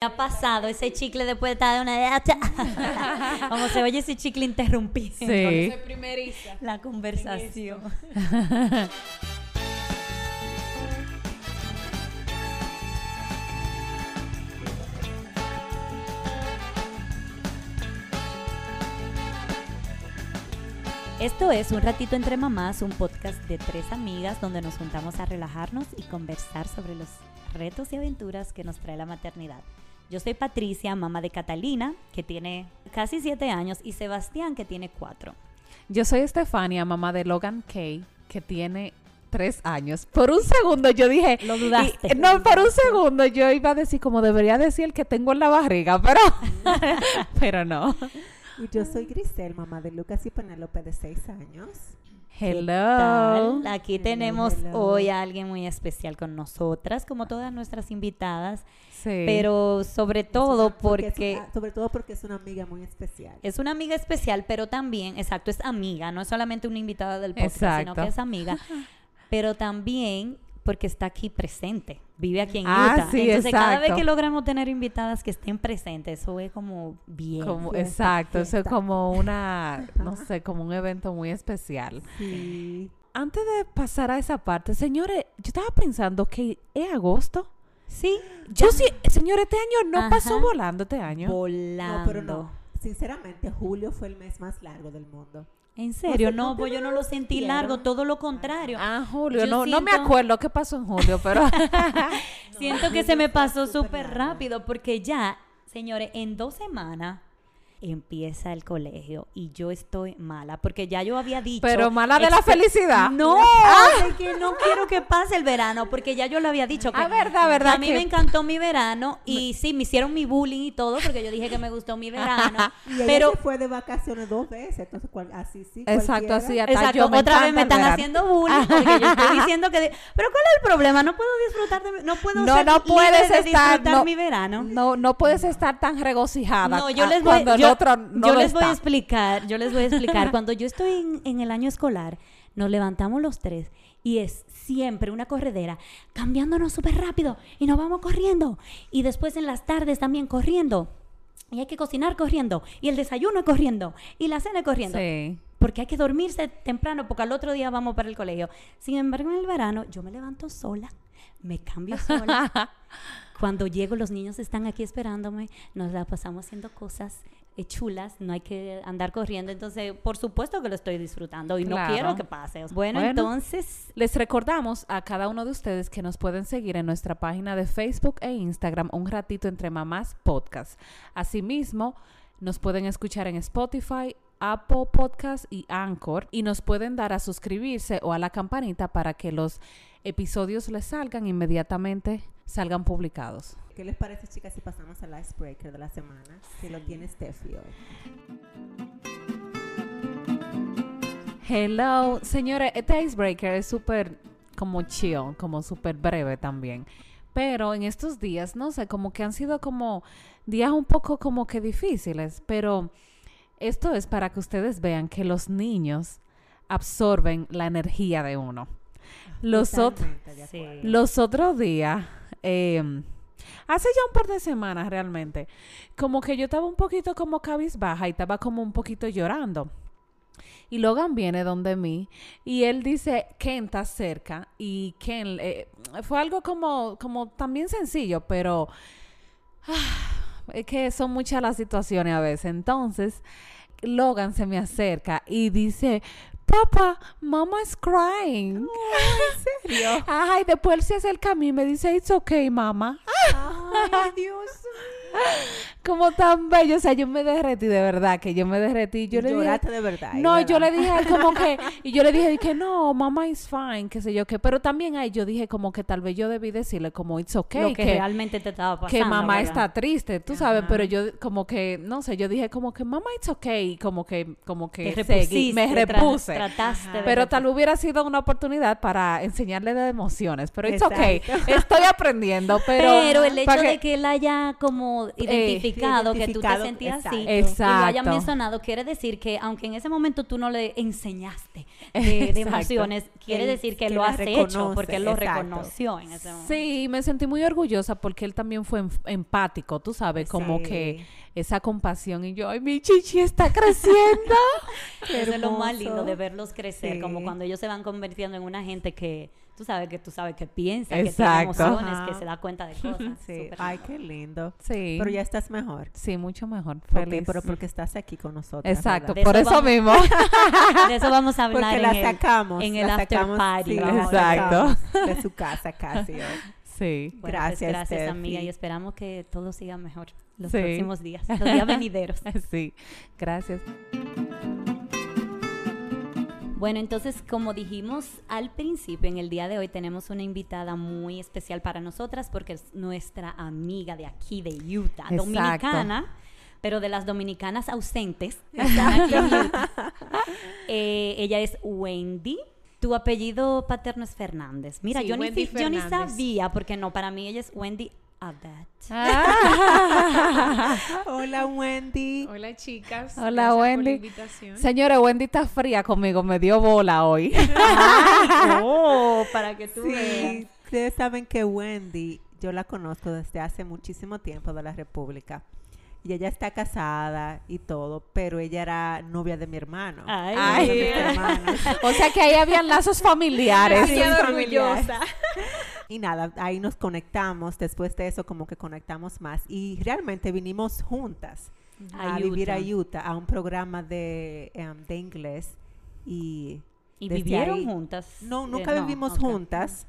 ha pasado ese chicle después de estar de una como se oye ese chicle interrumpido Sí. Soy primeriza. la conversación Esto es Un Ratito Entre Mamás, un podcast de tres amigas donde nos juntamos a relajarnos y conversar sobre los retos y aventuras que nos trae la maternidad. Yo soy Patricia, mamá de Catalina, que tiene casi siete años, y Sebastián, que tiene cuatro. Yo soy Estefania, mamá de Logan Kay, que tiene tres años. Por un segundo yo dije... Lo dudaste. y- no, por un segundo yo iba a decir, como debería decir el que tengo en la barriga, pero... pero no. Y yo soy Grisel, mamá de Lucas y Penélope de 6 años. ¿Qué Hello. Aquí Hello, tenemos hello. hoy a alguien muy especial con nosotras, como todas nuestras invitadas, Sí. pero sobre todo porque... una- sobre todo porque es una amiga muy especial. Es una amiga especial, pero también, exacto, es amiga, no es solamente una invitada del podcast, sino que es amiga, pero también porque está aquí presente, vive aquí en Ah, Utah. sí, Entonces, cada vez que logramos tener invitadas que estén presentes, eso es como bien. Como, fiesta, exacto, eso es como una, no sé, como un evento muy especial. Sí. Antes de pasar a esa parte, señores, yo estaba pensando que es agosto. Sí, Yo sí, señores, este año no Ajá. pasó volando este año. volando. No, pero no. Sinceramente, julio fue el mes más largo del mundo. En serio, sé, no, ¿no te pues yo no lo sentí largo, todo lo contrario. Ah, Julio, Yo no, no me acuerdo qué pasó en julio, pero Siento que se me pasó súper rápido porque ya, señores, en dos semanas empieza el colegio y yo estoy mala porque ya yo había dicho pero mala de la felicidad. no es que no quiero que pase el verano porque ya yo lo había dicho que Ah, verdad, verdad a mí que- me encantó mi verano y sí me hicieron mi bullying y todo porque yo dije que me gustó mi verano Y pero se fue de vacaciones dos veces, entonces cual- así sí. Exacto, así hasta Exacto, yo me otra vez me están haciendo bullying porque yo estoy diciendo que... de- Pero ¿cuál es el problema? No puedo disfrutar de mi... No puedo No, ser no libre puedes de estar disfrutar no, mi verano. No, no puedes estar tan regocijada No, yo ah, les voy, cuando yo, otro no yo lo les voy a está. explicar, yo les voy a explicar. Cuando yo estoy en, en el año escolar, nos levantamos los tres y es siempre una corredera, cambiándonos súper rápido y nos vamos corriendo. Y después en las tardes también corriendo. Y hay que cocinar corriendo. Y el desayuno corriendo. Y la cena corriendo. Sí. Porque hay que dormirse temprano porque al otro día vamos para el colegio. Sin embargo, en el verano yo me levanto sola, me cambio sola. Cuando llego, los niños están aquí esperándome, nos la pasamos haciendo cosas chulas, no hay que andar corriendo. Entonces, por supuesto que lo estoy disfrutando y Claro. no quiero que pase. Bueno, Bueno. entonces, Les recordamos a cada uno de ustedes que nos pueden seguir en nuestra página de Facebook e Instagram, Un Ratito Entre Mamás Podcast. Asimismo, nos pueden escuchar en Spotify, Apple Podcast y Anchor y nos pueden dar a suscribirse o a la campanita para que los episodios les salgan inmediatamente, salgan publicados. ¿Qué les parece, chicas, si pasamos al icebreaker de la semana? Que lo tiene Steffi hoy. Hello, señores, este icebreaker es súper como chill, como súper breve también. Pero en estos días, no sé, como que han sido como días un poco como que difíciles, pero esto es para que ustedes vean que los niños absorben la energía de uno. Los, ot- Sí. los otros días, eh, hace ya un par de semanas realmente, como que yo estaba un poquito como cabizbaja y estaba como un poquito llorando. Y Logan viene donde mí y él dice, Ken está cerca. Y Ken, eh, fue algo como, como también sencillo, pero ah, es que son muchas las situaciones a veces. Entonces, Logan se me acerca y dice, Papá, mama is crying. ¿En serio? Ay, después él se acerca a mí y me dice, it's okay, mamá. Ay, Dios Como tan bello. O sea, yo me derretí, de verdad, que yo me derretí. Yo le dije, Lloraste de verdad. no, ¿verdad? yo le dije a él como que, y yo le dije que no, mamá is fine, qué sé yo qué. Pero también ahí yo dije como que tal vez yo debí decirle como it's okay, lo que, que, realmente te estaba pasando. que mamá ¿verdad? está triste, tú sabes, Ajá. pero yo como que, no sé, yo dije como que mamá it's okay, y como que, como que seguí, me tra- repuse. trataste de Pero tal vez hubiera sido una oportunidad para enseñarle de emociones. Pero it's Exacto. okay. Estoy aprendiendo, pero... Pero, el hecho de que él haya como como identificado, que tú te sentías así exacto. y lo haya Exacto. mencionado, quiere decir que aunque en ese momento tú no le enseñaste de, emociones, quiere Él- decir que, que lo has hecho reconoce, porque él lo exacto. reconoció en ese momento. Sí, me sentí muy orgullosa porque él también fue em- empático, tú sabes, como Sí. que esa compasión y yo, ay, mi chichi está creciendo. Eso es lo más lindo de verlos crecer, como cuando ellos se van convirtiendo en una gente que tú sabes que tú sabes que piensa, que tiene emociones, que se da cuenta de cosas. Sí, ay, lindo. qué lindo. sí. Pero ya estás mejor. Sí, mucho mejor. Feliz. Pero porque estás aquí con nosotros. Exacto, por eso vamos- mismo. De eso vamos a hablar Porque la en el- sacamos. en el la after sacamos, party, sí, la Exacto. De su casa casi. hoy. sí. Bueno, pues Gracias, gracias Steffi. amiga y esperamos que todo siga mejor los Sí. próximos días, los días venideros. Sí, gracias. Bueno, entonces, como dijimos al principio, en el día de hoy tenemos una invitada muy especial para nosotras porque es nuestra amiga de aquí, de Utah, Exacto. dominicana, pero de las dominicanas ausentes. Eh, ella es Wendy. Tu apellido paterno es Fernández. Mira, Sí, yo, ni, fi- yo ni Fernández. sabía, porque no, para mí ella es Wendy Abad. Hola, Wendy. Hola chicas. Hola, Gracias por la Wendy. invitación. Señores, Wendy está fría conmigo, me dio bola hoy. oh, para que tú veas. Sí, ustedes saben que Wendy, yo la conozco desde hace muchísimo tiempo de la República. Y ella está casada y todo, pero ella era novia de mi hermano. Ay, de mis Ay. hermanos. o sea que ahí habían lazos familiares. Familiar. orgullosa. Y nada, ahí nos conectamos. Después de eso, como que conectamos más. Y realmente vinimos juntas A a, vivir a Utah. A un programa de, em, de inglés. Y ¿Y desde vivieron ahí- juntas? no, Eh, nunca no, vivimos juntas,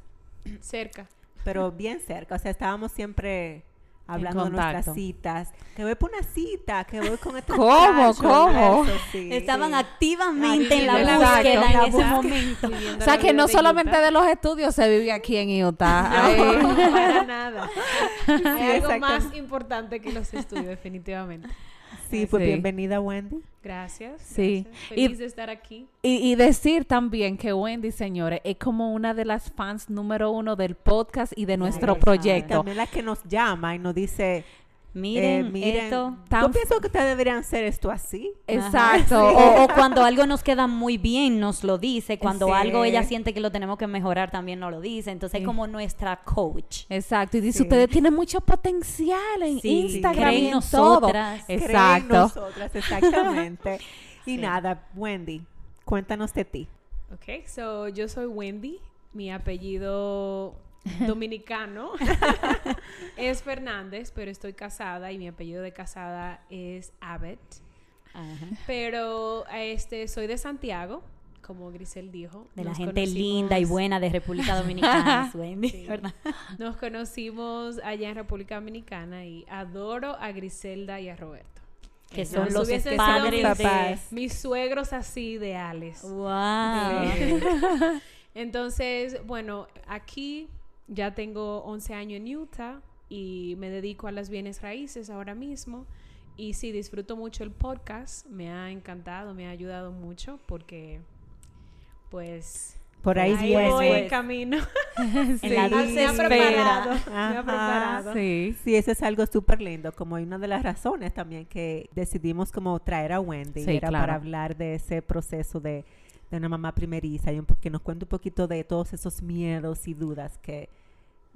Cerca. pero bien cerca. O sea, estábamos siempre hablando de nuestras citas. Que voy por una cita, que voy con este ¿Cómo? ¿Cómo? eso, sí, Estaban sí. activamente en la Exacto. búsqueda en La ese momento. O sea que no de solamente Utah. de los estudios se vive aquí en Utah. No, para nada. Hay algo más importante que los estudios, definitivamente. Sí, pues Sí. bienvenida, Wendy. Gracias. Sí. gracias. Y- Feliz de estar aquí. Y, y decir también que Wendy, señores, es como una de las fans número uno del podcast y de nuestro Ay, proyecto. También la que nos llama y nos dice, Miren, eh, miren, esto. Tan- yo pienso que ustedes deberían hacer esto así. Exacto. O, o cuando algo nos queda muy bien, nos lo dice. Cuando Sí. algo ella siente que lo tenemos que mejorar, también nos lo dice. Entonces es como nuestra coach. Exacto. Y dice, Sí. ustedes tienen mucho potencial en Sí, Instagram creen y en todo. nosotras. Creen Exacto. nosotras, exactamente. Y Sí. nada, Wendy, cuéntanos de ti. Ok, so yo soy Wendy. Mi apellido dominicano es Fernández, pero estoy casada y mi apellido de casada es Abbott. Ajá. Pero este soy de Santiago, como Grisel dijo. De la gente conocimos- linda y buena de República Dominicana, Wendy, Sí. ¿verdad? Nos conocimos allá en República Dominicana y adoro a Griselda y a Roberto. Que son los padres mis- de... Mis suegros así ideales. Wow. Sí. Entonces, bueno, aquí ya tengo 11 años en Utah y me dedico a las bienes raíces ahora mismo. Y sí, disfruto mucho el podcast, me ha encantado, me ha ayudado mucho porque, pues, Por ahí, ahí voy en pues. camino. En la Sí. dulce me ha preparado, me Ajá. ha preparado. Sí. Sí, eso es algo súper lindo, como una de las razones también que decidimos como traer a Wendy, Sí, era claro. para hablar de ese proceso de, de una mamá primeriza y un, que nos cuente un poquito de todos esos miedos y dudas que,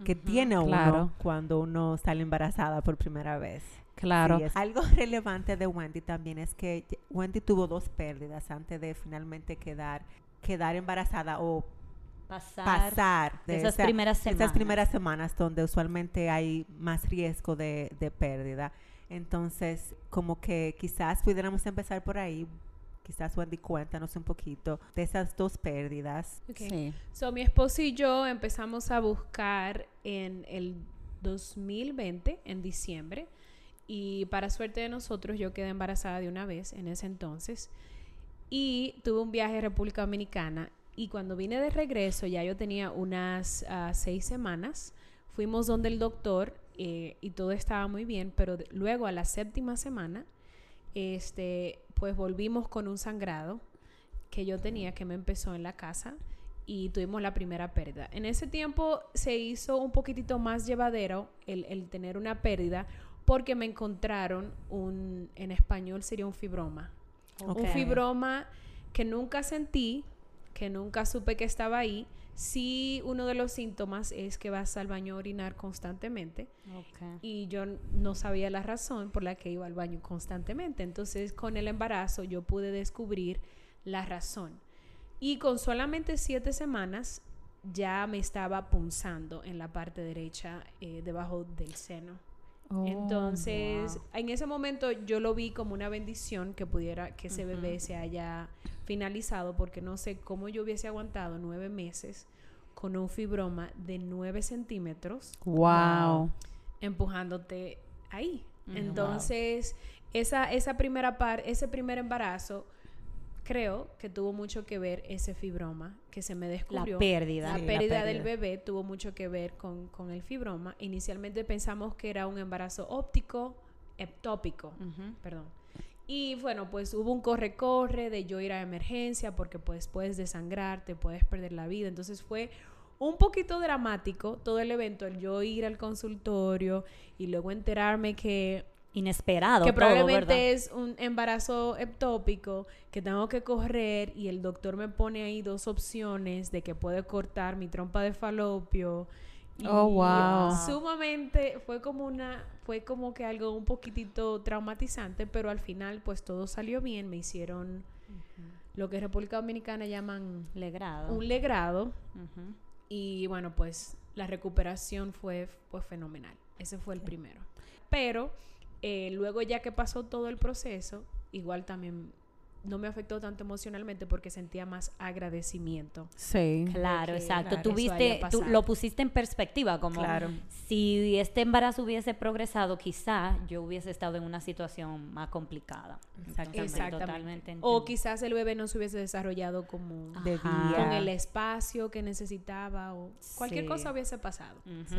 que tiene uno claro. cuando uno sale embarazada por primera vez. Claro. Sí, Algo relevante de Wendy también es que Wendy tuvo dos pérdidas antes de finalmente quedar, quedar embarazada o Pasar. pasar de esas esa- primeras esas semanas. primeras semanas donde usualmente hay más riesgo de, de pérdida. Entonces, como que quizás pudiéramos empezar por ahí. Quizás Wendy, cuéntanos un poquito de esas dos pérdidas. Ok. Sí. So, mi esposo y yo empezamos a buscar en el 2020, en diciembre, y para suerte de nosotros, yo quedé embarazada de una vez en ese entonces, y tuve un viaje a República Dominicana, y cuando vine de regreso, ya yo tenía unas ah, seis semanas, fuimos donde el doctor, eh, y todo estaba muy bien, pero de- luego a la séptima semana, este, pues volvimos con un sangrado que yo tenía que me empezó en la casa y tuvimos la primera pérdida. En ese tiempo se hizo un poquitito más llevadero el, el tener una pérdida porque me encontraron un, en español sería un fibroma. Un fibroma que nunca sentí, que nunca supe que estaba ahí. Sí, uno de los síntomas es que vas al baño a orinar constantemente y yo no sabía la razón por la que iba al baño constantemente. Entonces, con el embarazo yo pude descubrir la razón. Y con solamente siete semanas ya me estaba punzando en la parte derecha eh, debajo del seno. Oh, Entonces, wow. en ese momento yo lo vi como una bendición que pudiera, que ese bebé se haya finalizado, porque no sé cómo yo hubiese aguantado nueve meses con un fibroma de nueve centímetros wow. empujándote ahí. Entonces, esa, esa primera par, ese primer embarazo, creo que tuvo mucho que ver ese fibroma que se me La descubrió. pérdida. La Sí, la pérdida del bebé tuvo mucho que ver con, con el fibroma. Inicialmente pensamos que era un embarazo óptico, ectópico, Ujú. perdón. Y bueno, pues hubo un corre-corre de yo ir a emergencia porque pues puedes desangrarte, puedes perder la vida. Entonces fue un poquito dramático todo el evento, el yo ir al consultorio y luego enterarme que Inesperado. que probablemente es un embarazo ectópico, que tengo que correr y el doctor me pone ahí dos opciones de que puede cortar mi trompa de falopio. Y Oh, wow. Sumamente fue como una fue como que algo un poquitito traumatizante, pero al final pues todo salió bien, me hicieron lo que en República Dominicana llaman Legrado. un legrado y bueno, pues la recuperación fue, fue fenomenal. Ese fue el primero. Pero eh, luego ya que pasó todo el proceso, igual también no me afectó tanto emocionalmente porque sentía más agradecimiento. Sí. Claro, que, exacto. claro, Tú viste, lo pusiste en perspectiva, como Claro. si este embarazo hubiese progresado, quizá yo hubiese estado en una situación más complicada. Exactamente. Totalmente O quizás el bebé no se hubiese desarrollado como Ajá. con el espacio que necesitaba o cualquier Sí. cosa hubiese pasado. Sí.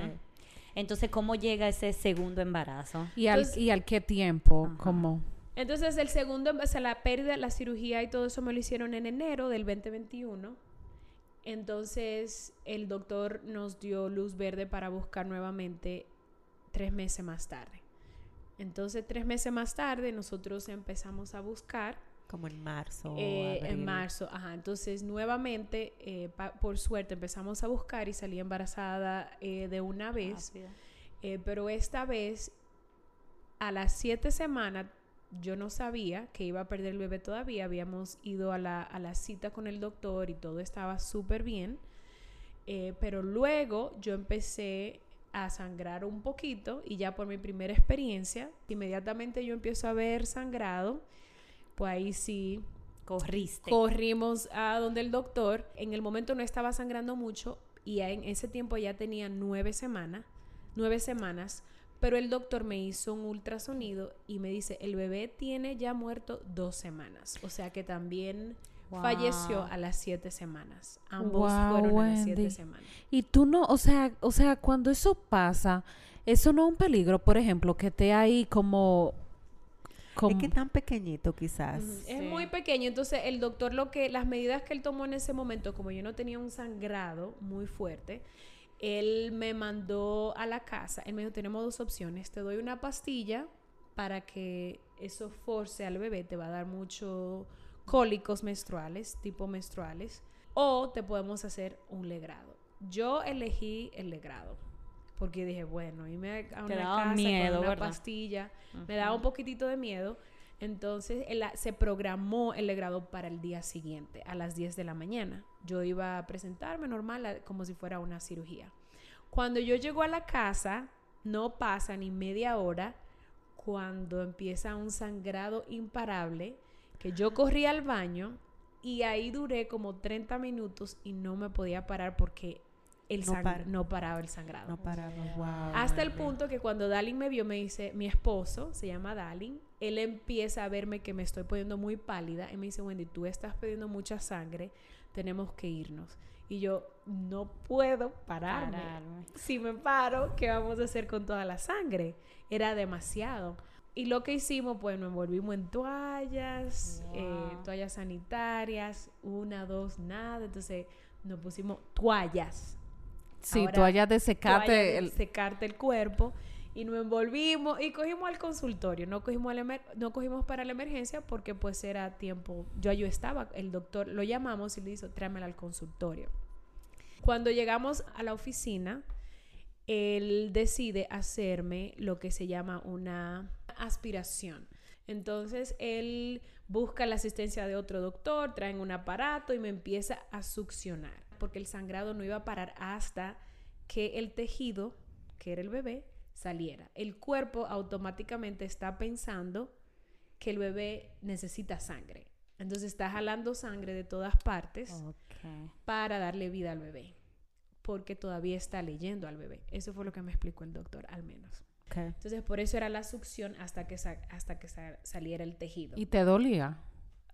Entonces, ¿cómo llega ese segundo embarazo? ¿Y al, Entonces- ¿Y al qué tiempo? Ajá. Como... Entonces, el segundo, o sea, la pérdida, la cirugía y todo eso me lo hicieron en enero del 2021. Entonces, el doctor nos dio luz verde para buscar nuevamente tres meses más tarde. Entonces, tres meses más tarde, nosotros empezamos a buscar Como en marzo. eh, en marzo. Ajá, entonces, nuevamente, eh, pa- por suerte, empezamos a buscar y salí embarazada eh, de una vez. Pero esta vez, a las siete semanas, yo no sabía que iba a perder el bebé todavía. Habíamos ido a la, a la cita con el doctor y todo estaba súper bien. Pero luego yo empecé a sangrar un poquito y ya por mi primera experiencia, inmediatamente yo empiezo a ver sangrado. Pues ahí sí, Corriste. corrimos a donde el doctor. En el momento no estaba sangrando mucho y en ese tiempo ya tenía nueve semanas, nueve semanas. Pero el doctor me hizo un ultrasonido y me dice, el bebé tiene ya muerto dos semanas. O sea que también falleció a las siete semanas. Ambos Wow, fueron a las siete semanas. Y tú no, o sea, o sea, cuando eso pasa, eso no es un peligro, por ejemplo, que esté ahí como... Es que tan pequeñito quizás. Sí. Es muy pequeño, entonces el doctor lo que las medidas que él tomó en ese momento, como yo no tenía un sangrado muy fuerte, él me mandó a la casa. Él me dijo, tenemos dos opciones, te doy una pastilla para que eso force al bebé, te va a dar mucho cólicos menstruales, tipo menstruales, o te podemos hacer un legrado. Yo elegí el legrado. Porque dije, bueno, irme a Te una daba casa miedo, con una ¿verdad? pastilla me daba un poquitito de miedo. Entonces se programó el legrado para el día siguiente, a las 10 de la mañana. Yo iba a presentarme normal, como si fuera una cirugía. Cuando yo llego a la casa, no pasa ni media hora cuando empieza un sangrado imparable, que yo corrí al baño y ahí duré como 30 minutos y no me podía parar porque el No sang- para. no paraba el sangrado. No paraba. Wow. Hasta el punto que cuando Dalin me vio, me dice, mi esposo, se llama Dalin, él empieza a verme que me estoy poniendo muy pálida y me dice, Wendy, tú estás perdiendo mucha sangre, tenemos que irnos. Y yo, no puedo pararme. Pararme. Si me paro, ¿qué vamos a hacer con toda la sangre? Era demasiado. Y lo que hicimos, pues nos envolvimos en toallas, eh, toallas sanitarias, una, dos, nada. Entonces nos pusimos toallas Sí, Ahora, toalla de toalla secate. de el- secarte el cuerpo y nos envolvimos y cogimos al consultorio. No cogimos, al emer- no cogimos para la emergencia porque pues era tiempo, yo yo estaba, el doctor lo llamamos y le dijo, tráemela al consultorio. Cuando llegamos a la oficina, él decide hacerme lo que se llama una aspiración. Entonces él busca la asistencia de otro doctor, traen un aparato y me empieza a succionar, porque el sangrado no iba a parar hasta que el tejido, que era el bebé, saliera. El cuerpo automáticamente está pensando que el bebé necesita sangre. Entonces está jalando sangre de todas partes para darle vida al bebé, porque todavía está leyendo al bebé. Eso fue lo que me explicó el doctor, al menos. Entonces, por eso era la succión hasta que, hasta que sa- saliera el tejido. ¿Y te dolía?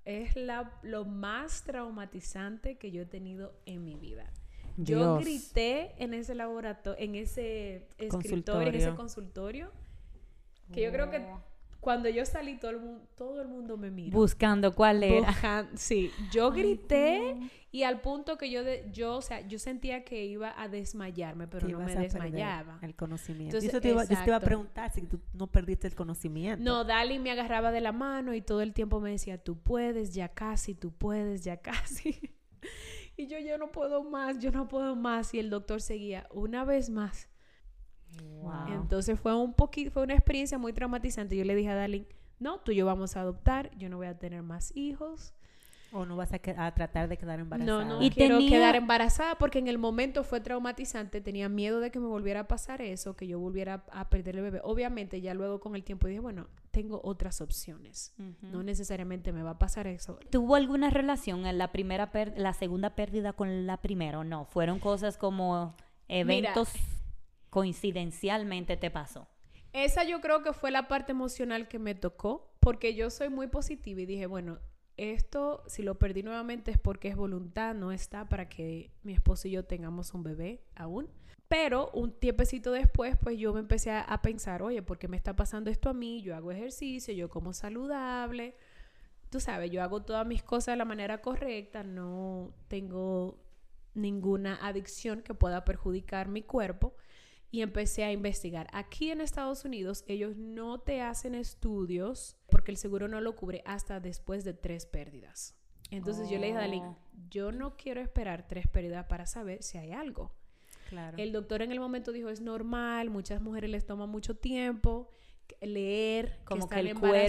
Es la, lo más traumatizante que yo he tenido en mi vida. Yo grité en ese laboratorio, en ese escritorio, en ese Consultorio. consultorio, que yo creo que cuando yo salí todo el mundo, todo el mundo me miró. Buscando cuál era. Sí, yo grité y al punto que yo, de- yo, o sea, yo sentía que iba a desmayarme, pero no me desmayaba. El conocimiento. Entonces, Y eso te iba, yo te iba a preguntar si tú no perdiste el conocimiento. No, Dali me agarraba de la mano y todo el tiempo me decía, tú puedes, ya casi, tú puedes, ya casi. y yo, yo no puedo más, yo no puedo más. Y el doctor seguía una vez más. Wow. Entonces fue un poquito, fue una experiencia muy traumatizante. Yo le dije a Dalin, no, tú y yo vamos a adoptar, yo no voy a tener más hijos. O no vas a, a tratar de quedar embarazada. No, no Y quiero tenía- quedar embarazada porque en el momento fue traumatizante. Tenía miedo de que me volviera a pasar eso, que yo volviera a perder el bebé. Obviamente, ya luego con el tiempo dije, bueno, tengo otras opciones. No necesariamente me va a pasar eso. ¿Tuvo alguna relación en la primera la segunda pérdida con la primera o no? Fueron cosas como eventos coincidencialmente te pasó. Esa yo creo que fue la parte emocional que me tocó, porque yo soy muy positiva y dije, bueno, esto si lo perdí nuevamente es porque es voluntad, no está para que mi esposo y yo tengamos un bebé aún. Pero un tiempecito después, pues yo me empecé a, a pensar, oye, ¿por qué me está pasando esto a mí? Yo hago ejercicio, yo como saludable, tú sabes, yo hago todas mis cosas de la manera correcta, no tengo ninguna adicción que pueda perjudicar mi cuerpo y empecé a investigar. Aquí en Estados Unidos ellos no te hacen estudios porque el seguro no lo cubre hasta después de tres pérdidas. Entonces yo le dije a Dalín, Oh. yo no quiero esperar tres pérdidas para saber si hay algo. Claro. El doctor en el momento dijo, es normal, muchas mujeres les toma mucho tiempo que- leer, Como que están el cuerpo, que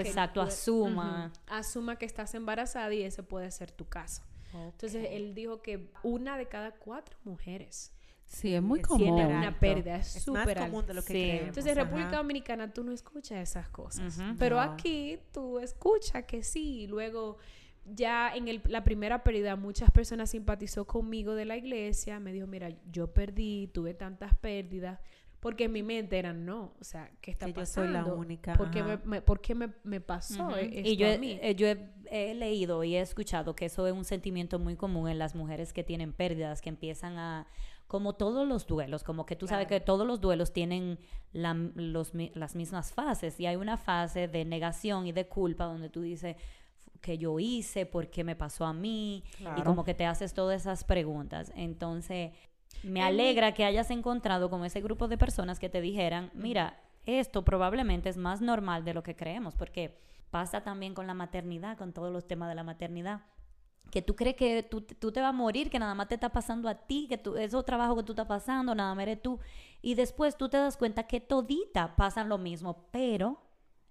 el exacto, cuer- asuma. Asuma que estás embarazada y ese puede ser tu caso. Entonces él dijo que una de cada cuatro mujeres Sí, es muy común. tiene súper una pérdida, es súper común de lo que Sí. creemos. Entonces, en ajá. República Dominicana tú no escuchas esas cosas. Pero No. aquí tú escuchas que sí. Luego, ya en el- la primera pérdida, muchas personas simpatizó conmigo de la iglesia. Me dijo, mira, yo perdí, tuve tantas pérdidas. Porque en mi mente eran, no, o sea, ¿qué está Que yo pasando? soy la única, ¿Por qué, me, me- por qué me, me pasó e- Y yo, a he, mí? eh, yo he, he leído y he escuchado que eso es un sentimiento muy común en las mujeres que tienen pérdidas, que empiezan a, como todos los duelos, como que tú sabes que todos los duelos tienen la- los las mismas fases y hay una fase de negación y de culpa donde tú dices que yo hice, por qué me pasó a mí y como que te haces todas esas preguntas. Entonces, me En mi- alegra que hayas encontrado con ese grupo de personas que te dijeran, mira, esto probablemente es más normal de lo que creemos, porque pasa también con la maternidad, con todos los temas de la maternidad, que tú crees que tú, tú te vas a morir, que nada más te está pasando a ti, que tú, esos trabajos que tú estás pasando, nada más eres tú, y después tú te das cuenta que todita pasan lo mismo, pero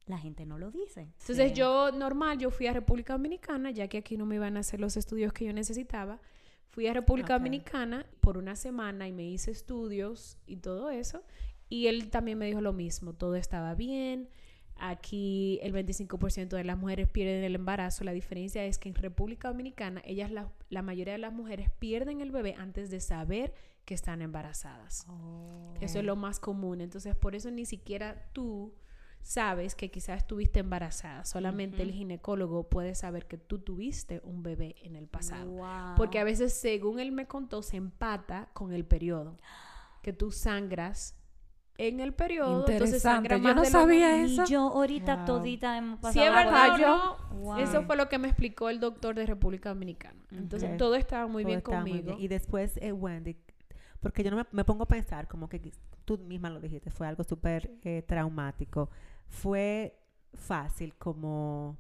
la gente no lo dice. Entonces Sí. yo, normal, yo fui a República Dominicana, ya que aquí no me iban a hacer los estudios que yo necesitaba. Fui a República. Dominicana por una semana y me hice estudios y todo eso. Y él también me dijo lo mismo, todo estaba bien. Aquí el 25% de las mujeres pierden el embarazo. La diferencia es que en República Dominicana, ellas, la, la mayoría de las mujeres pierden el bebé antes de saber que están embarazadas. Eso es lo más común. Entonces, por eso ni siquiera tú sabes que quizás estuviste embarazada. Solamente el ginecólogo puede saber que tú tuviste un bebé en el pasado. Wow. Porque a veces, según él me contó, se empata con el periodo. Que tú sangras en el periodo. Entonces Interesante. sangra Yo más no de lo sabía. Y eso. yo ahorita Wow. todita hemos pasado Si es por verdad o ello. no, Wow. eso fue lo que me explicó el doctor de República Dominicana. Entonces todo estaba muy Todo bien muy conmigo. bien. Y después, eh, Wendy, Porque yo no me, me pongo a pensar, como que tú misma lo dijiste, fue algo súper eh, traumático. Fue fácil como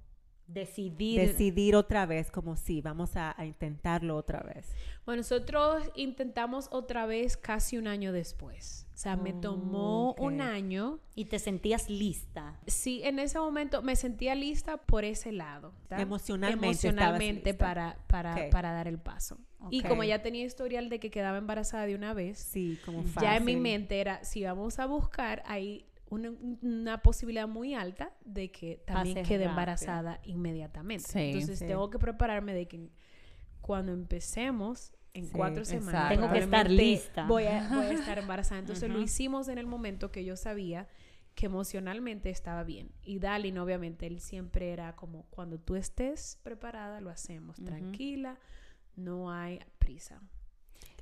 Decidir. decidir otra vez, como sí, vamos a, a intentarlo otra vez. Bueno, nosotros intentamos otra vez casi un año después. O sea, me tomó Ok. un año. y te sentías lista. Sí, en ese momento me sentía lista por ese lado. ¿tá? Emocionalmente Emocionalmente lista. para, para, Ok. para dar el paso. Y como ya tenía historial de que quedaba embarazada de una vez, Sí, como fácil. ya en mi mente era, si vamos a buscar, hay una, una posibilidad muy alta de que también Pase quede rápido. embarazada inmediatamente. Sí. Entonces Sí. tengo que prepararme de que cuando empecemos en Sí, cuatro semanas exacto. Tengo que estar lista. Voy a, voy a estar embarazada. Entonces lo hicimos en el momento que yo sabía que emocionalmente estaba bien. Y Dalin, obviamente, él siempre era como, cuando tú estés preparada, lo hacemos. Tranquila, no hay prisa.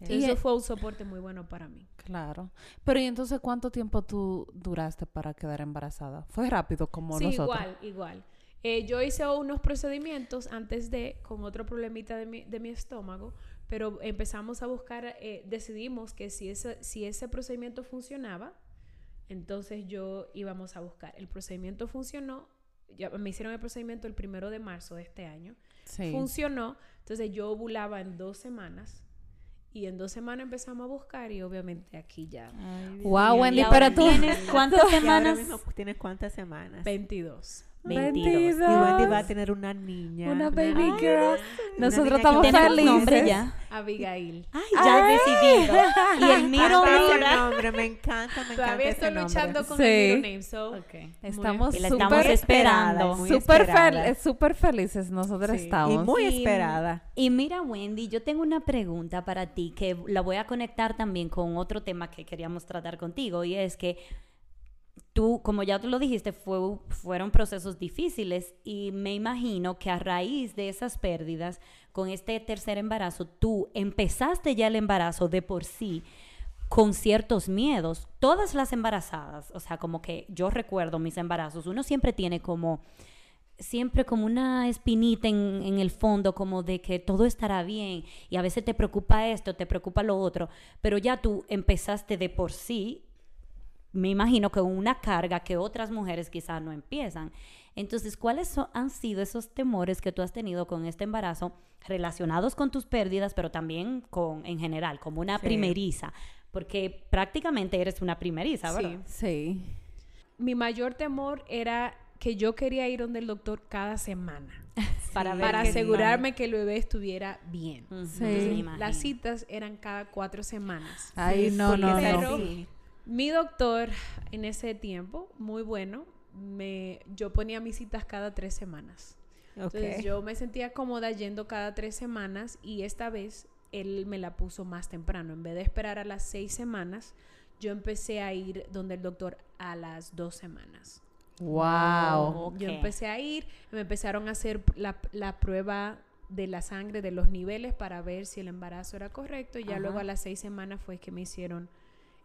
Y, eso eh, fue un soporte muy bueno para mí. Claro. Pero ¿y entonces cuánto tiempo tú duraste para quedar embarazada? Fue rápido como sí, nosotros. igual, igual. Eh, yo hice unos procedimientos antes de, con otro problemita de mi, de mi estómago, pero empezamos a buscar, eh, decidimos que si ese, si ese procedimiento funcionaba, entonces yo íbamos a buscar. El procedimiento funcionó, ya me hicieron el procedimiento el primero de marzo de este año, Sí. funcionó, entonces yo ovulaba en dos semanas. Y en dos semanas empezamos a buscar y obviamente aquí ya Wow, Y Wendy, pero tú... ¿Tienes cuántas semanas? mismo tienes cuántas semanas. 22. 22. Y Wendy va a tener una niña. Una baby girl. Nosotros estamos va a ¿Tenemos ser nombre felices. ya? Abigail. Ay, ya he decidido. Y el Me miro mira. nombre, me encanta, me Todavía encanta estoy luchando nombre. con Sí. el middle name, so Estamos Y la súper estamos esperando. Súper fel- súper felices nosotros Sí. estamos. Y muy Y- esperada. Y mira, Wendy, yo tengo una pregunta para ti que la voy a conectar también con otro tema que queríamos tratar contigo y es que tú, como ya tú lo dijiste, fue, fueron procesos difíciles y me imagino que a raíz de esas pérdidas, con este tercer embarazo, tú empezaste ya el embarazo de por sí con ciertos miedos. Todas las embarazadas, o sea, como que yo recuerdo mis embarazos, uno siempre tiene como siempre como una espinita en, en el fondo, como de que todo estará bien y a veces te preocupa esto, te preocupa lo otro, pero ya tú empezaste de por sí, me imagino que con una carga que otras mujeres quizás no empiezan. Entonces, ¿cuáles han sido esos temores que tú has tenido con este embarazo relacionados con tus pérdidas, pero también con en general, como una Sí. primeriza? Porque prácticamente eres una primeriza, ¿verdad? Sí. Mi mayor temor era que yo quería ir donde el doctor cada semana Para Sí. ver para qué asegurarme que el bebé estuviera bien. Sí. Entonces. Las citas eran cada cuatro semanas. Ay, Sí, no, no, no. Pero-. Mi doctor en ese tiempo, muy bueno, me, yo ponía mis citas cada tres semanas. Entonces yo me sentía cómoda yendo cada tres semanas y esta vez él me la puso más temprano. En vez de esperar a las seis semanas, yo empecé a ir donde el doctor a las dos semanas. Wow. Ok. Yo empecé a ir, me empezaron a hacer la, la prueba de la sangre, de los niveles para ver si el embarazo era correcto. Y ya Ajá. luego a las seis semanas fue que me hicieron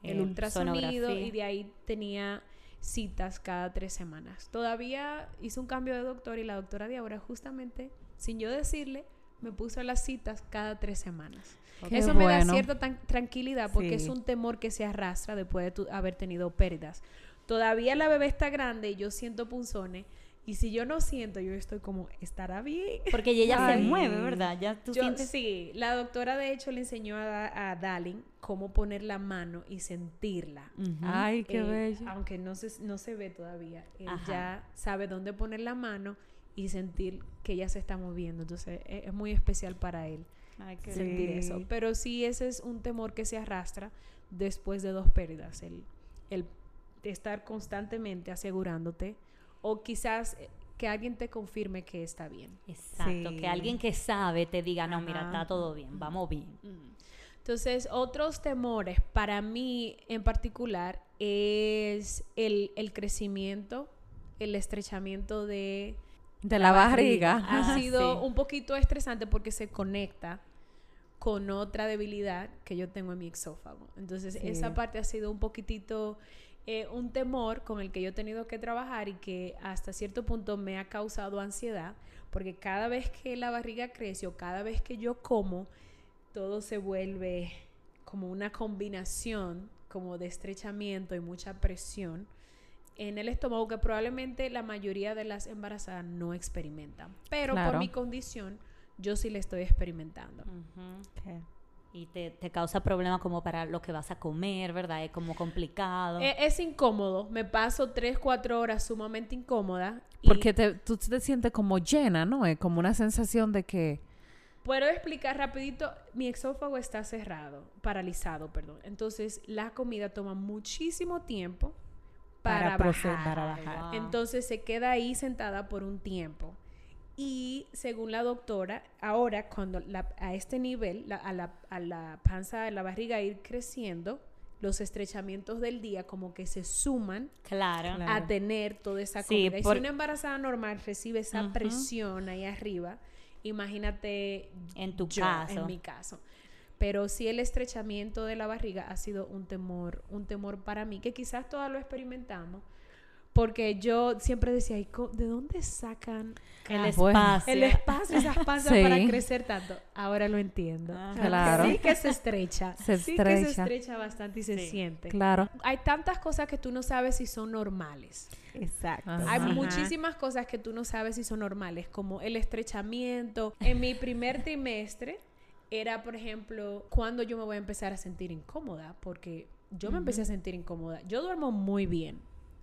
el Eh, ultrasonido sonografía. y de ahí tenía citas cada tres semanas. Todavía hice un cambio de doctor y la doctora de ahora justamente, sin yo decirle, me puso las citas cada tres semanas. Eso me da cierta tranquilidad porque Sí. es un temor que se arrastra después de tu- haber tenido pérdidas. Todavía la bebé está grande y yo siento punzones. Y si yo no siento, yo estoy como, ¿estará bien? Porque ella ya se mueve, ¿verdad? Ya tú Yo, sientes... sí, la doctora de hecho le enseñó a, a Dalin cómo poner la mano y sentirla. Ay, qué Eh, bello. Aunque no se, no se ve todavía. Él Ajá. ya sabe dónde poner la mano y sentir que ella se está moviendo. Entonces e- es, muy especial para él Ay, qué sentir Sí. eso. Pero sí, ese es un temor que se arrastra después de dos pérdidas. El, el estar constantemente asegurándote o quizás eh, que alguien te confirme que está bien. Exacto, Sí. que alguien que sabe te diga, no, mira, está todo bien, vamos bien. Entonces, otros temores para mí en particular es el, el crecimiento, el estrechamiento de De la barriga. Ha Ah, sido sí. un poquito estresante porque se conecta con otra debilidad que yo tengo en mi exófago. Entonces, Sí. esa parte ha sido un poquitito eh, un temor con el que yo he tenido que trabajar y que hasta cierto punto me ha causado ansiedad, porque cada vez que la barriga crece o cada vez que yo como, todo se vuelve como una combinación como de estrechamiento y mucha presión en el estómago que probablemente la mayoría de las embarazadas no experimentan. Pero por mi condición, yo sí la estoy experimentando. Ujú. Y te, te causa problemas como para lo que vas a comer, ¿verdad? Es como complicado. Es incómodo. Me paso 3, 4 horas sumamente incómoda. y Porque te, tú te sientes como llena, ¿no? Es como una sensación de que... Puedo explicar rapidito, mi exófago está cerrado, paralizado, perdón. Entonces, la comida toma muchísimo tiempo para, Para bajar. para bajar. Wow. Entonces, se queda ahí sentada por un tiempo. Y según la doctora, ahora cuando la- a este nivel, la- a, la, a la panza, a la barriga ir creciendo, los estrechamientos del día como que se suman claro. A tener toda esa Sí, comida. Y por- si una embarazada normal recibe esa presión ahí arriba, imagínate En tu yo, caso. en mi caso. Pero sí el estrechamiento de la barriga ha sido un temor, un temor para mí, que quizás todas lo experimentamos, porque yo siempre decía, "Ay, co- ¿de dónde sacan El Ah, espacio. el espacio, esas panzas Sí. para crecer tanto? Ahora lo entiendo. Ajá. Claro. Sí que se estrecha. Se Sí que se estrecha. estrecha bastante y se Sí. siente. Claro. Hay tantas cosas que tú no sabes si son normales. Exacto. Ajá. Hay muchísimas cosas que tú no sabes si son normales, como el estrechamiento. En mi primer trimestre era, por ejemplo, cuando yo me voy a empezar a sentir incómoda, porque yo me empecé a sentir incómoda. Yo duermo muy bien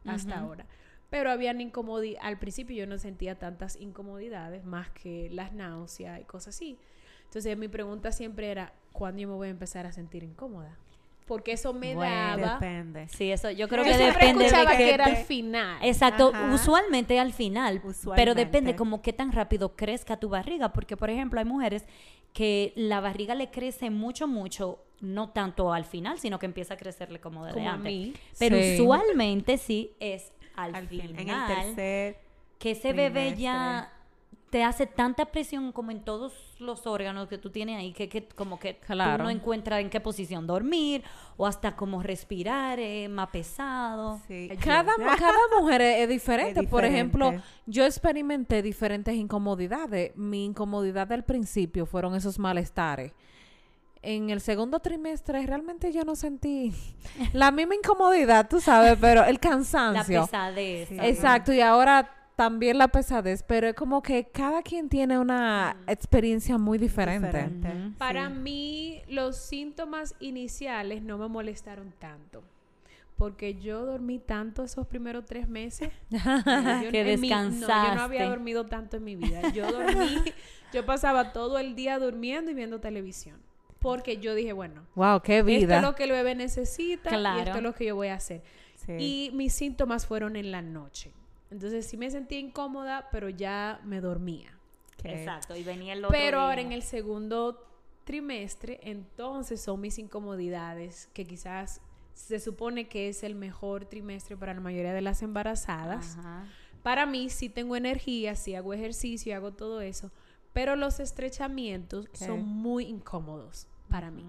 hasta ahora, pero habían incomodidades. Al principio yo no sentía tantas incomodidades más que las náuseas y cosas así. Entonces mi pregunta siempre era, ¿cuándo yo me voy a empezar a sentir incómoda? Porque eso me Bueno, daba... Depende. Sí, eso yo creo Yo que siempre depende de escuchaba qué que era al final. Exacto, Ajá. usualmente al final, pero Usualmente. depende como qué tan rápido crezca tu barriga, porque por ejemplo hay mujeres que la barriga le crece mucho, mucho, no tanto al final, sino que empieza a crecerle como desde como a antes. mí. Pero Sí. usualmente sí es al, Al fin- final en el tercer que ese bebé ya te hace tanta presión como en todos los órganos que tú tienes ahí que, que como que Claro. tú no encuentras en qué posición dormir o hasta como respirar es más pesado. Sí. Cada, cada mujer es, es diferente. Es Por ejemplo, yo experimenté diferentes incomodidades. Mi incomodidad del principio fueron esos malestares. En el segundo trimestre realmente yo no sentí la misma incomodidad, tú sabes, pero el La cansancio. pesadez. Sí. ajá. Exacto, y ahora también la pesadez, pero es como que cada quien tiene una experiencia muy diferente. Para Sí. mí, los síntomas iniciales no me molestaron tanto. Porque yo dormí tanto esos primeros tres meses. Yo Que mi- no, yo no había descansaste. dormido tanto en mi vida. Yo dormí, yo pasaba todo el día durmiendo y viendo televisión. Porque yo dije, bueno, Wow, qué esto vida. es lo que el bebé necesita y Claro. esto es lo que yo voy a hacer. Sí. Y mis síntomas fueron en la noche. Entonces sí me sentía incómoda, pero ya me dormía. Exacto, y venía el otro Pero día. ahora en el segundo trimestre, entonces son mis incomodidades, que quizás se supone que es el mejor trimestre para la mayoría de las embarazadas. Ajá. Para mí sí tengo energía, sí hago ejercicio, hago todo eso, pero los estrechamientos son muy incómodos para mí.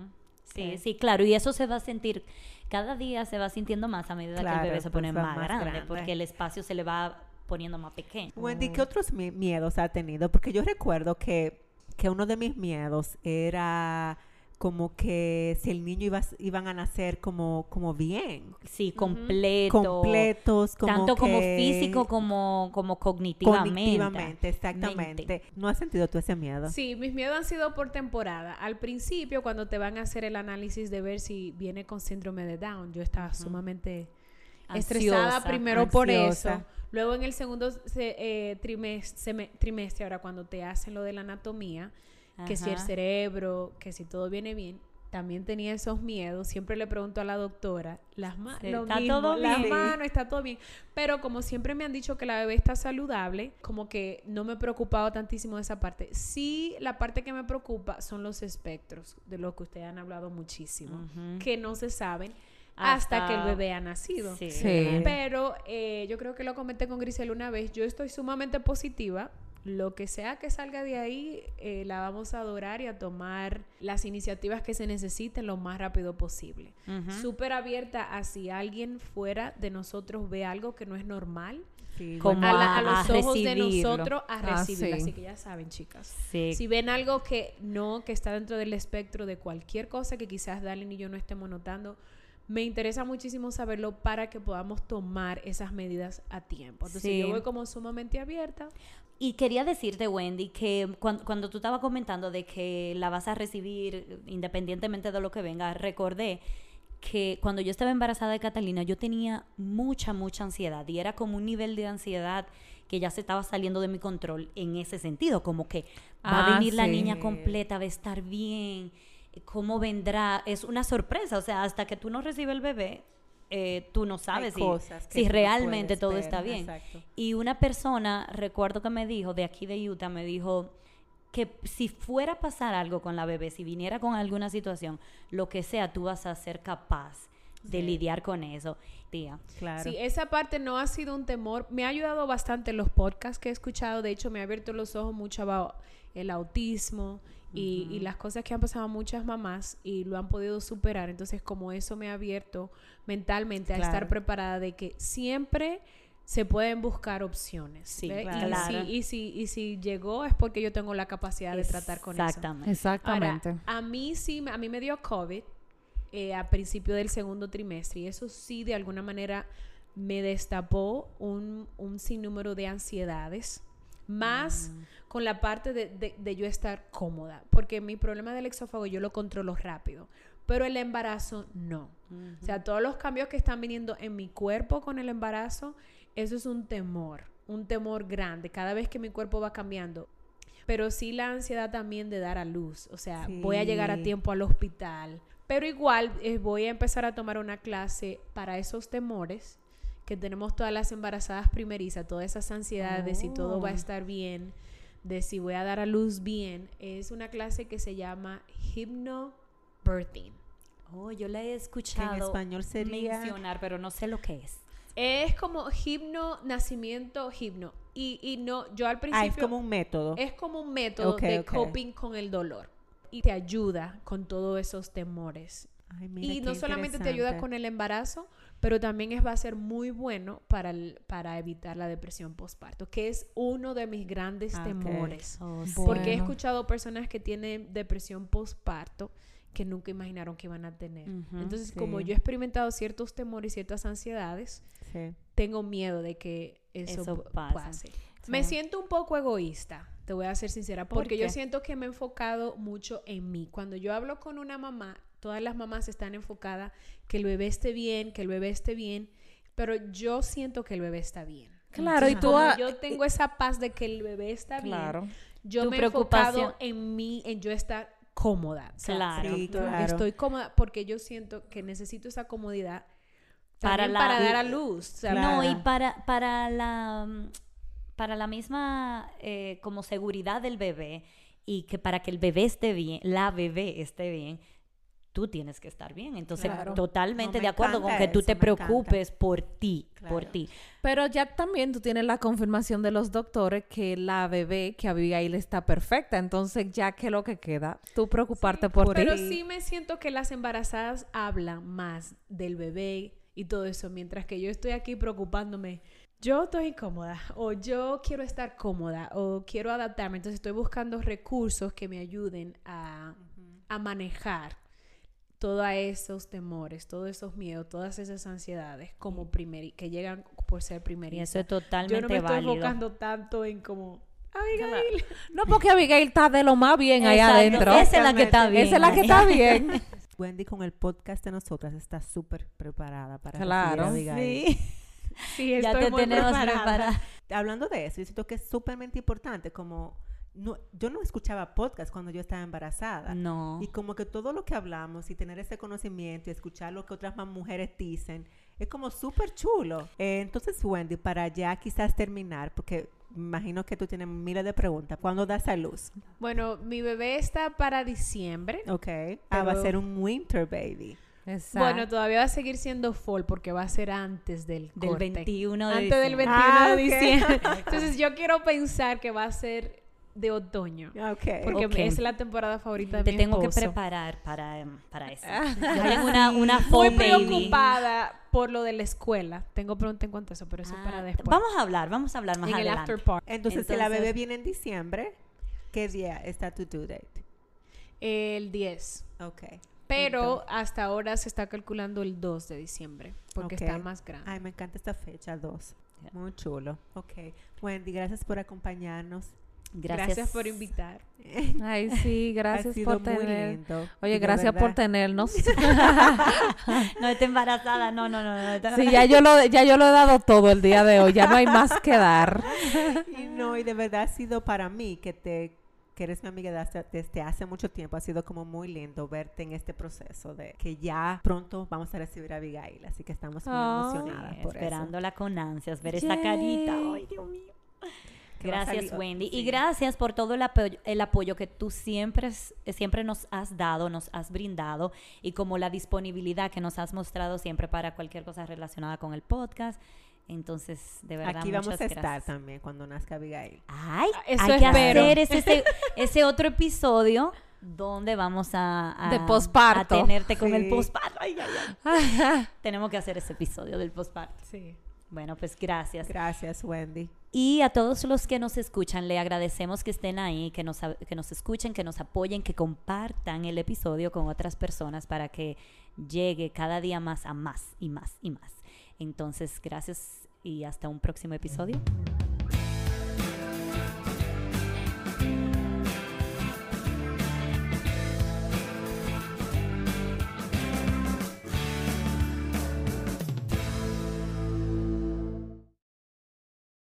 Sí, sí, claro, y eso se va a sentir, cada día se va sintiendo más a medida que el bebé se pone pues va más, más grande, grande. porque el espacio se le va poniendo más pequeño. Wendy, ¿qué otros mi- miedos ha tenido? Porque yo recuerdo que, que uno de mis miedos era como que si el niño iba, iban a nacer como, como bien, Sí, completo. completos, como tanto como físico como, como cognitivamente. cognitivamente, exactamente. Mente. ¿No has sentido tú ese miedo? Sí, mis miedos han sido por temporada. Al principio, cuando te van a hacer el análisis de ver si viene con síndrome de Down, yo estaba sumamente estresada Ansiosa. primero por eso. Luego en el segundo se- eh, trimestre, trimestre, ahora cuando te hacen lo de la anatomía, que si el cerebro, que si todo viene bien, también tenía esos miedos. Siempre le pregunto a la doctora, las manos, Sí, ¿está todo las bien? manos, está todo bien. Pero como siempre me han dicho que la bebé está saludable, como que no me he preocupado tantísimo de esa parte. Sí, la parte que me preocupa son los espectros, de lo que ustedes han hablado muchísimo, que no se saben hasta, Hasta- que el bebé ha nacido. Sí. Sí. Pero eh, yo creo que lo comenté con Grisel una vez. Yo estoy sumamente positiva. Lo que sea que salga de ahí, eh, la vamos a adorar y a tomar las iniciativas que se necesiten lo más rápido posible. Ujú. Súper abierta a si alguien fuera de nosotros ve algo que no es normal. Sí, Como a, la- a a- los a ojos de nosotros a Ah, recibirlo. sí. Así que ya saben, chicas. Sí. Si ven algo que no, que está dentro del espectro de cualquier cosa que quizás Darlene y yo no estemos notando, me interesa muchísimo saberlo para que podamos tomar esas medidas a tiempo. Entonces Sí. yo voy como sumamente abierta. Y quería decirte, Wendy, que cuando, cuando tú estabas comentando de que la vas a recibir independientemente de lo que venga, recordé que cuando yo estaba embarazada de Catalina, yo tenía mucha, mucha ansiedad y era como un nivel de ansiedad que ya se estaba saliendo de mi control en ese sentido, como que va a Ah, venir la niña completa, va a estar bien, cómo vendrá, es una sorpresa, o sea, hasta que tú no recibes el bebé, eh, tú no sabes si, si realmente todo ver, está bien. exacto. Y una persona, recuerdo que me dijo, de aquí de Utah, me dijo que si fuera a pasar algo con la bebé, si viniera con alguna situación, lo que sea, tú vas a ser capaz de Sí. lidiar con eso. Tía. Claro. Sí, esa parte no ha sido un temor. Me ha ayudado bastante los podcasts que he escuchado. De hecho, me ha abierto los ojos mucho about el autismo y, y las cosas que han pasado a muchas mamás y lo han podido superar. Entonces, como eso me ha abierto mentalmente a estar preparada de que siempre se pueden buscar opciones. Sí, claro. si- Y, si, y si llegó es porque yo tengo la capacidad de tratar con eso. Exactamente. Exactamente. Ahora, a mí sí, a mí me dio COVID eh, a principio del segundo trimestre y eso sí de alguna manera me destapó un, un sinnúmero de ansiedades, más con la parte de, de- de yo estar cómoda, porque mi problema del exófago yo lo controlo rápido, pero el embarazo no. O sea, todos los cambios que están viniendo en mi cuerpo con el embarazo, eso es un temor, un temor grande, cada vez que mi cuerpo va cambiando. Pero sí la ansiedad también de dar a luz, o sea, voy a llegar a tiempo al hospital. Pero igual eh, voy a empezar a tomar una clase para esos temores que tenemos todas las embarazadas primerizas, todas esas ansiedades de si todo va a Oh. estar bien, de si voy a dar a luz bien. Es una clase que se llama Hypnobirthing. Oh, yo la he que en escuchado español sería mencionar, pero no sé lo que es. Es como hipno, nacimiento, hipno. Y, y no, yo al ah, principio... es como un método. es como un método Ok, de ok. coping con el dolor. Y te ayuda con todos esos temores. Ay, mira y no solamente te ayuda con el embarazo, pero también es, va a ser muy bueno para, el- para evitar la depresión postparto, que es uno de mis grandes Ah, temores. Oh, sí. Porque he escuchado personas que tienen depresión postparto que nunca imaginaron que iban a tener. Entonces, como yo he experimentado ciertos temores y ciertas ansiedades, Sí. tengo miedo de que eso, Eso pase. pase. Me siento un poco egoísta, te voy a ser sincera, ¿Por porque yo siento que me he enfocado mucho en mí. Cuando yo hablo con una mamá, todas las mamás están enfocadas que el bebé esté bien, que el bebé esté bien, pero yo siento que el bebé está bien. Claro, y tú yo tengo esa paz de que el bebé está Claro. bien. Yo Tu me he enfocado en mí, en yo estar cómoda. Claro. Sí, yo claro. Estoy cómoda porque yo siento que necesito esa comodidad Para para, la- para dar a luz. o sea, Claro. No, y para, para la para la misma eh, como seguridad del bebé y que para que el bebé esté bien, la bebé esté bien, tú tienes que estar bien. Entonces, Claro. totalmente No, de acuerdo con que tú te encanta. preocupes por ti, por ti. Pero ya también tú tienes la confirmación de los doctores que la bebé, que Abigail está perfecta. Entonces, ya que lo que queda, tú preocuparte por ti. Pero sí me siento que las embarazadas hablan más del bebé y todo eso, mientras que yo estoy aquí preocupándome. Yo estoy incómoda o yo quiero estar cómoda o quiero adaptarme. Entonces estoy buscando recursos que me ayuden a, a manejar todos esos temores, todos esos miedos, todas esas ansiedades como primeri que llegan por ser Y primerizas. eso es totalmente Yo no me estoy válido. enfocando tanto en como Abigail. No, porque Abigail está de lo más bien Exacto, adentro. Esa es la que está bien. Esa es la que está bien. Wendy con el podcast de nosotras está súper preparada para recibir Claro. a Abigail. Sí. Sí, ya estoy te muy tenemos preparada. preparada. Hablando de eso, yo siento que es súpermente importante como no, yo no escuchaba podcast cuando yo estaba embarazada. No. Y como que todo lo que hablamos y tener ese conocimiento y escuchar lo que otras más mujeres dicen, es como súper chulo. Eh, entonces, Wendy, para ya quizás terminar, porque me imagino que tú tienes miles de preguntas, ¿cuándo das a luz? Bueno, mi bebé está para diciembre. Ok. Ah, va a Pero- ser un winter baby. Exacto. Bueno, todavía va a seguir siendo fall porque va a ser antes del, Del corte. 21 de Antes del diciembre. 21 Ah, de ok. diciembre. Entonces yo quiero pensar que va a ser de otoño. Ok. Porque es la temporada favorita de Te mi tengo que esposo. preparar para, em, para eso. Yo tengo una, una Muy baby. preocupada por lo de la escuela. Tengo pregunta en cuanto a eso, pero eso es para Ah, después. Vamos a hablar, vamos a hablar más en el after party. Entonces, si la bebé viene en diciembre, ¿qué día está tu due date? El 10. Ok. Pero hasta ahora se está calculando el 2 de diciembre, porque está más grande. Ay, me encanta esta fecha, 2. Ya. Muy chulo. Ok. Wendy, gracias por acompañarnos. Gracias. Gracias por invitar. Ay, sí, gracias ha sido por muy tener. lindo. Oye, gracias por tenernos. No está embarazada, no, no, no. Sí, ya yo lo, ya yo lo he dado todo el día de hoy, ya no hay más que dar. Y no, y de verdad ha sido para mí que te que eres mi amiga de hace- desde hace mucho tiempo, ha sido como muy lindo verte en este proceso de que ya pronto vamos a recibir a Abigail, así que estamos muy Oh. emocionadas Sí, por eso. esperándola con ansias, ver esa carita. Yay. Ay, Dios mío. Que Gracias, Wendy. Y sí. gracias por todo el apoyo, el apoyo que tú siempre, siempre nos has dado, nos has brindado y como la disponibilidad que nos has mostrado siempre para cualquier cosa relacionada con el podcast. Entonces, de verdad, Aquí vamos muchas a estar gracias. también cuando nazca Abigail. Ay, Eso hay que espero. hacer ese, ese, ese otro episodio donde vamos a, a- De posparto. a tenerte con el Sí. posparto. Ay, ay, ay. Tenemos que hacer ese episodio del posparto. Sí. Bueno, pues gracias. Gracias, Wendy. Y a todos los que nos escuchan, le agradecemos que estén ahí, que nos, que nos escuchen, que nos apoyen, que compartan el episodio con otras personas para que llegue cada día más a más y más y más. Entonces, gracias y hasta un próximo episodio.